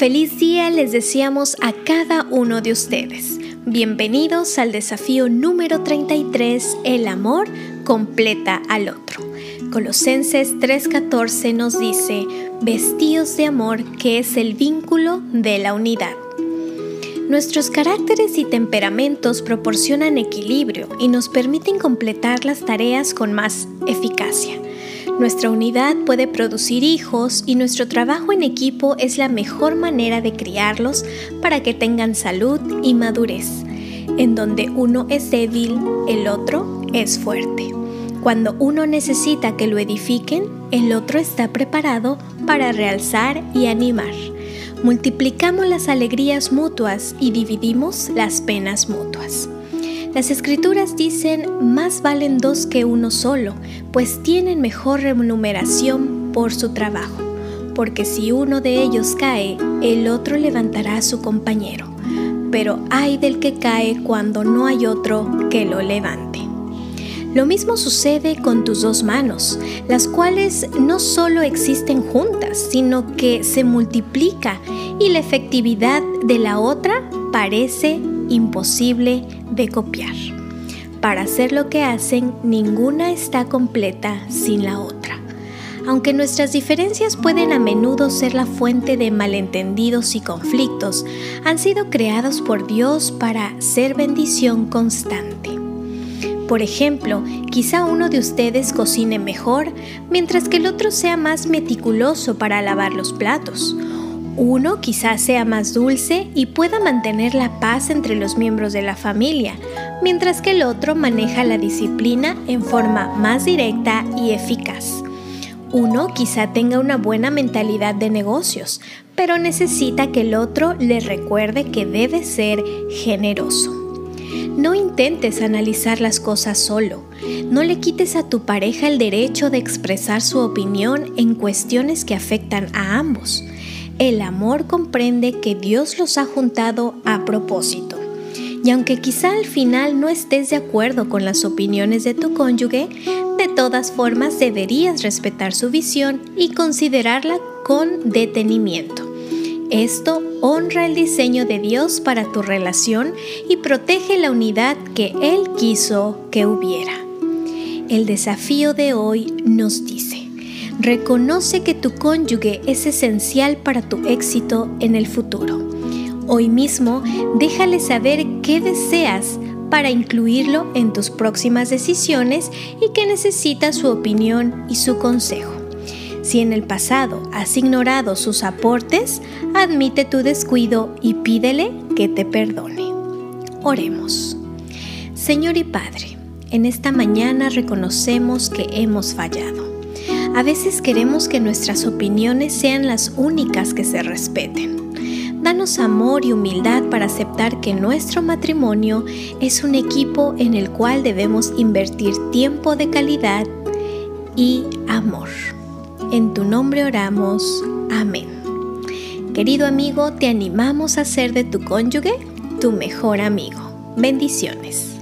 Feliz día les deseamos a cada uno de ustedes. Bienvenidos al desafío número 33, el amor completa al otro. Colosenses 3:14 nos dice, vestíos de amor que es el vínculo de la unidad. Nuestros caracteres y temperamentos proporcionan equilibrio y nos permiten completar las tareas con más eficacia. Nuestra unidad puede producir hijos y nuestro trabajo en equipo es la mejor manera de criarlos para que tengan salud y madurez. En donde uno es débil, el otro es fuerte. Cuando uno necesita que lo edifiquen, el otro está preparado para realzar y animar. Multiplicamos las alegrías mutuas y dividimos las penas mutuas. Las escrituras dicen, más valen dos que uno solo, pues tienen mejor remuneración por su trabajo, porque si uno de ellos cae, el otro levantará a su compañero, pero hay del que cae cuando no hay otro que lo levante. Lo mismo sucede con tus dos manos, las cuales no solo existen juntas, sino que se multiplica y la efectividad de la otra parece imposible de copiar. Para hacer lo que hacen, ninguna está completa sin la otra. Aunque nuestras diferencias pueden a menudo ser la fuente de malentendidos y conflictos, han sido creados por Dios para ser bendición constante. Por ejemplo, quizá uno de ustedes cocine mejor, mientras que el otro sea más meticuloso para lavar los platos uno quizás sea más dulce y pueda mantener la paz entre los miembros de la familia, mientras que el otro maneja la disciplina en forma más directa y eficaz. Uno quizá tenga una buena mentalidad de negocios, pero necesita que el otro le recuerde que debe ser generoso. No intentes analizar las cosas solo. No le quites a tu pareja el derecho de expresar su opinión en cuestiones que afectan a ambos. El amor comprende que Dios los ha juntado a propósito. Y aunque quizá al final no estés de acuerdo con las opiniones de tu cónyuge, de todas formas deberías respetar su visión y considerarla con detenimiento. Esto honra el diseño de Dios para tu relación y protege la unidad que Él quiso que hubiera. El desafío de hoy nos dice, Reconoce que tu cónyuge es esencial para tu éxito en el futuro. Hoy mismo déjale saber qué deseas para incluirlo en tus próximas decisiones y que necesitas su opinión y su consejo. Si en el pasado has ignorado sus aportes, admite tu descuido y pídele que te perdone. Oremos. Señor y Padre, en esta mañana reconocemos que hemos fallado a veces queremos que nuestras opiniones sean las únicas que se respeten. Danos amor y humildad para aceptar que nuestro matrimonio es un equipo en el cual debemos invertir tiempo de calidad y amor. En tu nombre oramos. Amén. Querido amigo, te animamos a ser de tu cónyuge tu mejor amigo. Bendiciones.